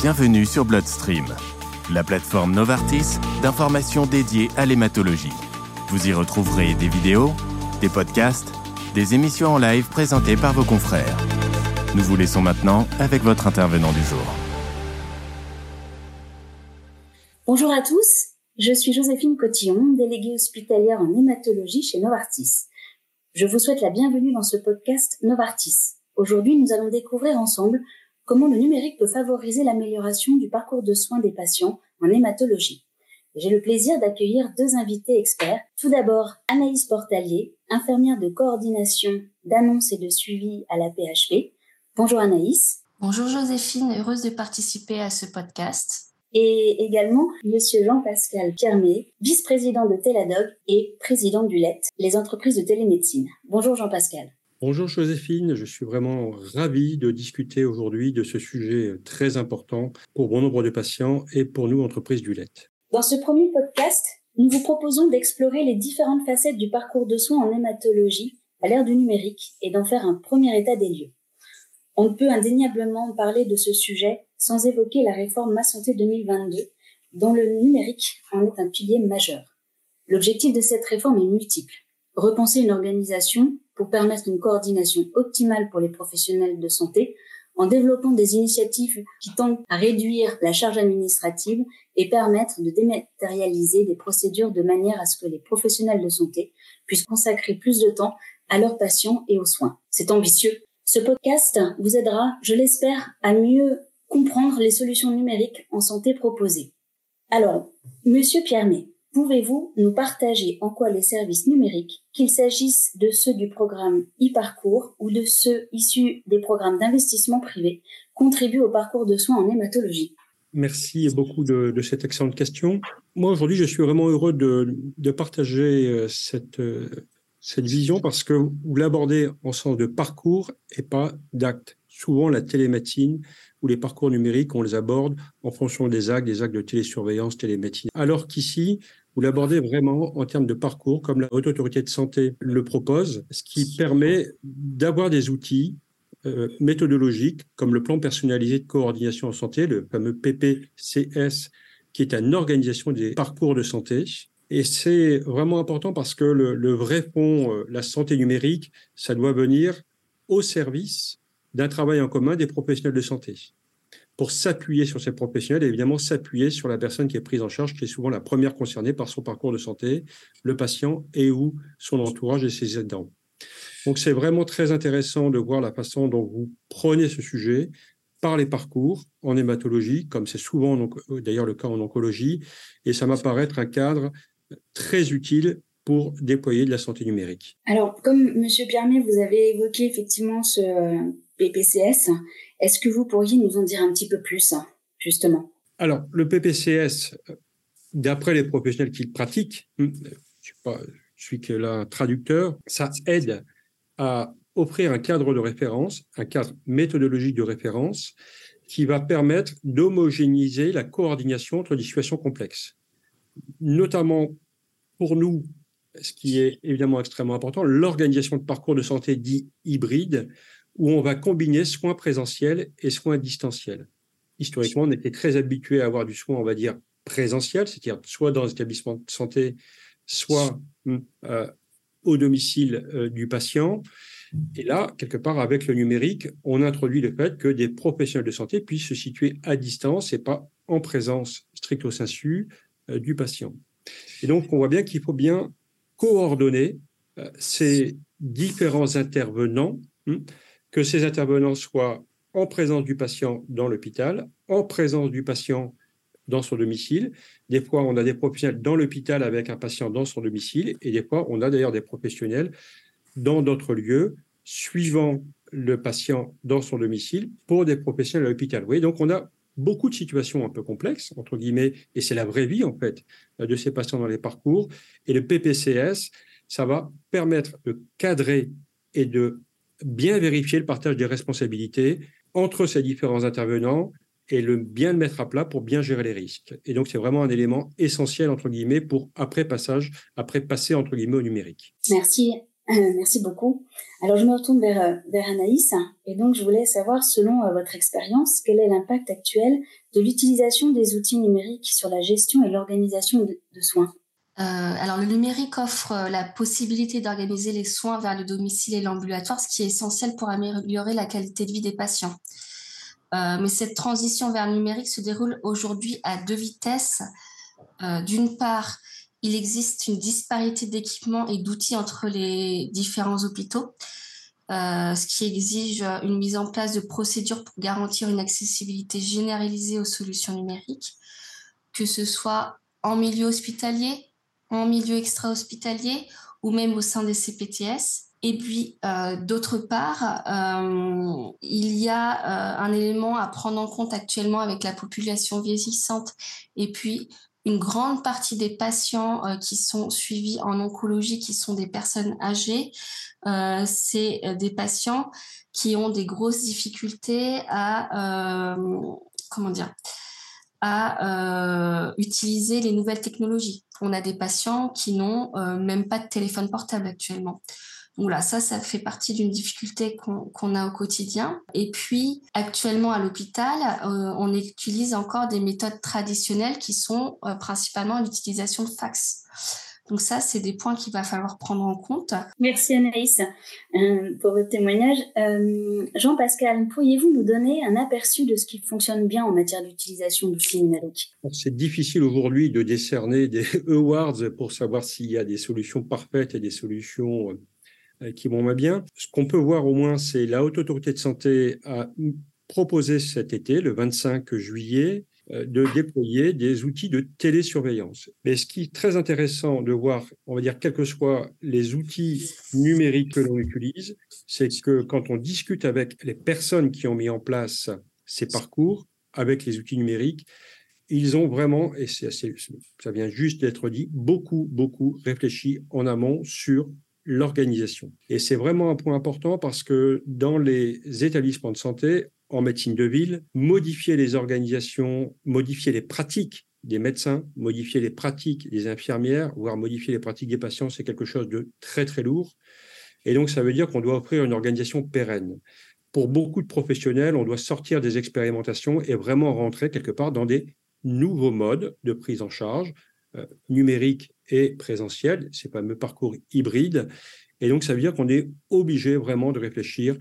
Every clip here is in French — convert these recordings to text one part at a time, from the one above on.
Bienvenue sur Bloodstream, la plateforme Novartis d'informations dédiée à l'hématologie. Vous y retrouverez des vidéos, des podcasts, des émissions en live présentées par vos confrères. Nous vous laissons maintenant avec votre intervenant du jour. Bonjour à tous, je suis Joséphine Cotillon, déléguée hospitalière en hématologie chez Novartis. Je vous souhaite la bienvenue dans ce podcast Novartis. Aujourd'hui, nous allons découvrir ensemble comment le numérique peut favoriser l'amélioration du parcours de soins des patients en hématologie. J'ai le plaisir d'accueillir deux invités experts. Tout d'abord, Anaïs Portalier, infirmière de coordination d'annonce et de suivi à la PHP. Bonjour Anaïs. Bonjour Joséphine, heureuse de participer à ce podcast et également Monsieur Jean-Pascal Piermet, vice-président de Teladog et président du LET, les entreprises de télémédecine. Bonjour Jean-Pascal. Bonjour Joséphine, je suis vraiment ravi de discuter aujourd'hui de ce sujet très important pour bon nombre de patients et pour nous, entreprises du LET. Dans ce premier podcast, nous vous proposons d'explorer les différentes facettes du parcours de soins en hématologie à l'ère du numérique et d'en faire un premier état des lieux. On ne peut indéniablement parler de ce sujet sans évoquer la réforme Ma Santé 2022, dont le numérique en est un pilier majeur. L'objectif de cette réforme est multiple. Repenser une organisation pour permettre une coordination optimale pour les professionnels de santé en développant des initiatives qui tendent à réduire la charge administrative et permettre de dématérialiser des procédures de manière à ce que les professionnels de santé puissent consacrer plus de temps à leurs patients et aux soins. C'est ambitieux. Ce podcast vous aidera, je l'espère, à mieux comprendre les solutions numériques en santé proposées. Alors, Monsieur Piermet, pouvez-vous nous partager en quoi les services numériques, qu'il s'agisse de ceux du programme e-parcours ou de ceux issus des programmes d'investissement privé, contribuent au parcours de soins en hématologie? Merci beaucoup de, cette excellente question. Moi, aujourd'hui, je suis vraiment heureux de, partager euh, cette, euh, cette vision parce que vous l'abordez en sens de parcours et pas d'acte. Souvent, la télémédecine ou les parcours numériques, on les aborde en fonction des actes, des actes de télésurveillance, télémédecine. Alors qu'ici, vous l'abordez vraiment en termes de parcours, comme la Haute Autorité de Santé le propose, ce qui permet d'avoir des outils euh, méthodologiques, comme le plan personnalisé de coordination en santé, le fameux PPCS, qui est une organisation des parcours de santé. Et c'est vraiment important parce que le, le vrai fond, euh, la santé numérique, ça doit venir au service d'un travail en commun des professionnels de santé pour s'appuyer sur ces professionnels et évidemment s'appuyer sur la personne qui est prise en charge, qui est souvent la première concernée par son parcours de santé, le patient et ou son entourage et ses aidants. Donc c'est vraiment très intéressant de voir la façon dont vous prenez ce sujet par les parcours en hématologie, comme c'est souvent d'ailleurs le cas en oncologie, et ça m'apparaît être un cadre très utile pour déployer de la santé numérique. Alors, comme Monsieur Piermet, vous avez évoqué effectivement ce PPCS. Est-ce que vous pourriez nous en dire un petit peu plus, justement? Alors, le PPCS, d'après les professionnels qui le pratiquent, hmm, je ne suis que là traducteur, ça aide à offrir un cadre de référence, un cadre méthodologique de référence qui va permettre d'homogénéiser la coordination entre des situations complexes. Notamment pour nous, ce qui est évidemment extrêmement important, l'organisation de parcours de santé dit hybride, où on va combiner soins présentiels et soins distanciels. Historiquement, on était très habitué à avoir du soin, on va dire, présentiel, c'est-à-dire soit dans les établissements de santé, soit euh, au domicile euh, du patient. Et là, quelque part, avec le numérique, on introduit le fait que des professionnels de santé puissent se situer à distance et pas en présence stricto sensu euh, du patient. Et donc, on voit bien qu'il faut bien coordonner ces différents intervenants que ces intervenants soient en présence du patient dans l'hôpital, en présence du patient dans son domicile. Des fois, on a des professionnels dans l'hôpital avec un patient dans son domicile, et des fois, on a d'ailleurs des professionnels dans d'autres lieux, suivant le patient dans son domicile pour des professionnels à l'hôpital. Vous donc on a beaucoup de situations un peu complexes, entre guillemets, et c'est la vraie vie, en fait, de ces patients dans les parcours. Et le PPCS, ça va permettre de cadrer et de bien vérifier le partage des responsabilités entre ces différents intervenants et le bien le mettre à plat pour bien gérer les risques. Et donc, c'est vraiment un élément essentiel, entre guillemets, pour après passage, après passer, entre guillemets, au numérique. Merci Euh, merci beaucoup. Alors je me retourne vers, euh, vers Anaïs et donc je voulais savoir, selon euh, votre expérience, quel est l'impact actuel de l'utilisation des outils numériques sur la gestion et l'organisation de, soins? Alors le numérique offre la possibilité d'organiser les soins vers le domicile et l'ambulatoire, ce qui est essentiel pour améliorer la qualité de vie des patients. mais cette transition vers le numérique se déroule aujourd'hui à deux vitesses. D'une part, il existe une disparité d'équipements et d'outils entre les différents hôpitaux, euh, ce qui exige une mise en place de procédures pour garantir une accessibilité généralisée aux solutions numériques, que ce soit en milieu hospitalier, en milieu extra-hospitalier ou même au sein des CPTS. Et puis, euh, d'autre part, euh, il y a un élément à prendre en compte actuellement avec la population vieillissante et puis une grande partie des patients euh, qui sont suivis en oncologie, qui sont des personnes âgées, euh, c'est euh, des patients qui ont des grosses difficultés à, comment dire, à utiliser les nouvelles technologies. On a des patients qui n'ont même pas de téléphone portable actuellement. Voilà, ça, ça fait partie d'une difficulté qu'on a au quotidien. Et puis, actuellement à l'hôpital, euh, on utilise encore des méthodes traditionnelles qui sont euh, principalement l'utilisation de fax. Donc ça, c'est des points qu'il va falloir prendre en compte. Merci Anaïs euh, pour votre témoignage. Jean-Pascal, pourriez-vous nous donner un aperçu de ce qui fonctionne bien en matière d'utilisation d'outils numériques? C'est difficile aujourd'hui de décerner des awards pour savoir s'il y a des solutions parfaites et des solutions euh, qui vont bien. Ce qu'on peut voir au moins, c'est la Haute Autorité de Santé a proposé cet été, le 25 juillet, euh, de déployer des outils de télésurveillance. Mais ce qui est très intéressant de voir, on va dire, quels que soient les outils numériques que l'on utilise, c'est que quand on discute avec les personnes qui ont mis en place ces parcours, avec les outils numériques, ils ont vraiment, et c'est ça vient juste d'être dit, beaucoup, beaucoup réfléchi en amont sur l'organisation. Et c'est vraiment un point important parce que dans les établissements de santé, en médecine de ville, modifier les organisations, modifier les pratiques des médecins, modifier les pratiques des infirmières, voire modifier les pratiques des patients, c'est quelque chose de très très lourd. Et donc ça veut dire qu'on doit offrir une organisation pérenne. Pour beaucoup de professionnels, on doit sortir des expérimentations et vraiment rentrer quelque part dans des nouveaux modes de prise en charge euh, numériques et présentiel, ces fameux parcours hybrides. Et donc, ça veut dire qu'on est obligé vraiment de réfléchir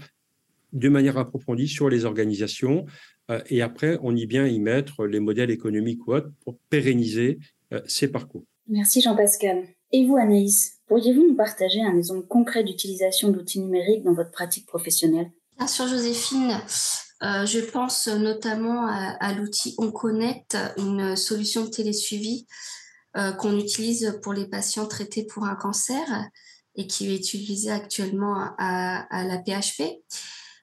de manière approfondie sur les organisations euh, et après, on y vient y mettre les modèles économiques ou autres pour pérenniser euh, ces parcours. Merci Jean-Pascal. Et vous, Anaïs, pourriez-vous nous partager un exemple concret d'utilisation d'outils numériques dans votre pratique professionnelle? Bien sûr, Joséphine. Euh, je pense notamment à, à l'outil OnConnect, une solution de télésuivi euh, qu'on utilise pour les patients traités pour un cancer et qui est utilisé actuellement à, la PHP.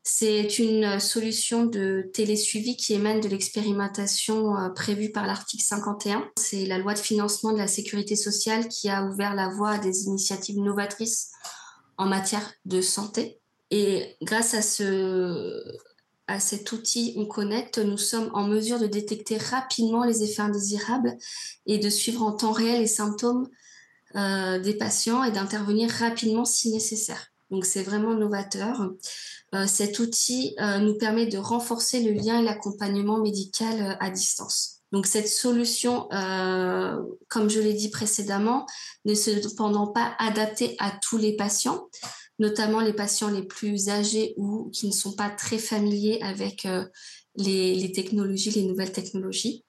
C'est une solution de télésuivi qui émane de l'expérimentation euh, prévue par l'article 51. C'est la loi de financement de la sécurité sociale qui a ouvert la voie à des initiatives novatrices en matière de santé. Et grâce à ce, à cet outil On Connect, nous sommes en mesure de détecter rapidement les effets indésirables et de suivre en temps réel les symptômes euh, des patients et d'intervenir rapidement si nécessaire. Donc c'est vraiment novateur. Euh, cet outil euh, nous permet de renforcer le lien et l'accompagnement médical à distance. Donc cette solution, comme je l'ai dit précédemment, n'est cependant pas adaptée à tous les patients notamment les patients les plus âgés ou qui ne sont pas très familiers avec euh, les, technologies, les nouvelles technologies.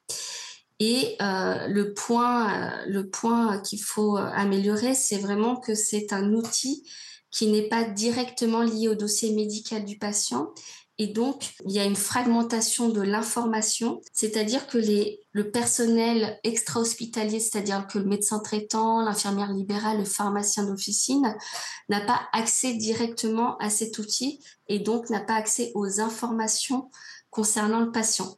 Et euh, le point, euh, le point qu'il faut améliorer, c'est vraiment que c'est un outil qui n'est pas directement lié au dossier médical du patient et donc, il y a une fragmentation de l'information, c'est-à-dire que les, le personnel extra-hospitalier, c'est-à-dire que le médecin traitant, l'infirmière libérale, le pharmacien d'officine, n'a pas accès directement à cet outil et donc n'a pas accès aux informations concernant le patient.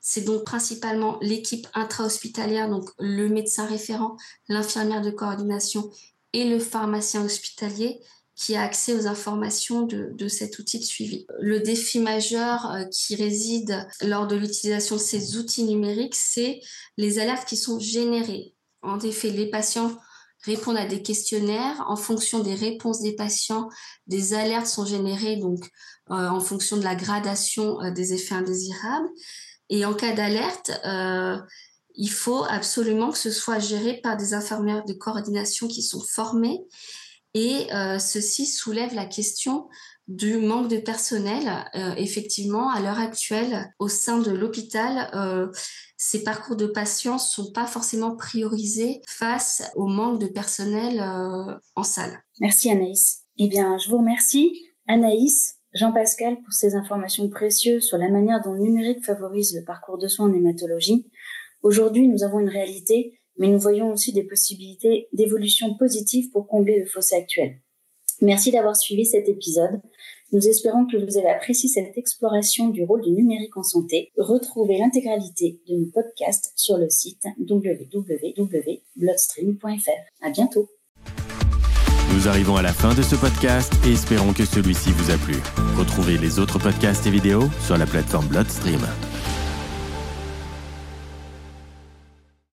C'est donc principalement l'équipe intra-hospitalière, donc le médecin référent, l'infirmière de coordination et le pharmacien hospitalier qui a accès aux informations de, de, cet outil de suivi. Le défi majeur euh, qui réside lors de l'utilisation de ces outils numériques, c'est les alertes qui sont générées. En effet, les patients répondre à des questionnaires. En fonction des réponses des patients, des alertes sont générées donc euh, en fonction de la gradation euh, des effets indésirables. Et en cas d'alerte, il faut absolument que ce soit géré par des infirmières de coordination qui sont formées. Et ceci soulève la question du manque de personnel. effectivement, à l'heure actuelle, au sein de l'hôpital, ces parcours de patients sont pas forcément priorisés face au manque de personnel euh, en salle. Merci Anaïs. Eh bien, je vous remercie Anaïs, Jean-Pascal pour ces informations précieuses sur la manière dont le numérique favorise le parcours de soins en hématologie. Aujourd'hui, nous avons une réalité, mais nous voyons aussi des possibilités d'évolution positive pour combler le fossé actuel. Merci d'avoir suivi cet épisode. Nous espérons que vous avez apprécié cette exploration du rôle du numérique en santé. Retrouvez l'intégralité de nos podcasts sur le site www.bloodstream.fr. À bientôt. Nous arrivons à la fin de ce podcast et espérons que celui-ci vous a plu. Retrouvez les autres podcasts et vidéos sur la plateforme Bloodstream.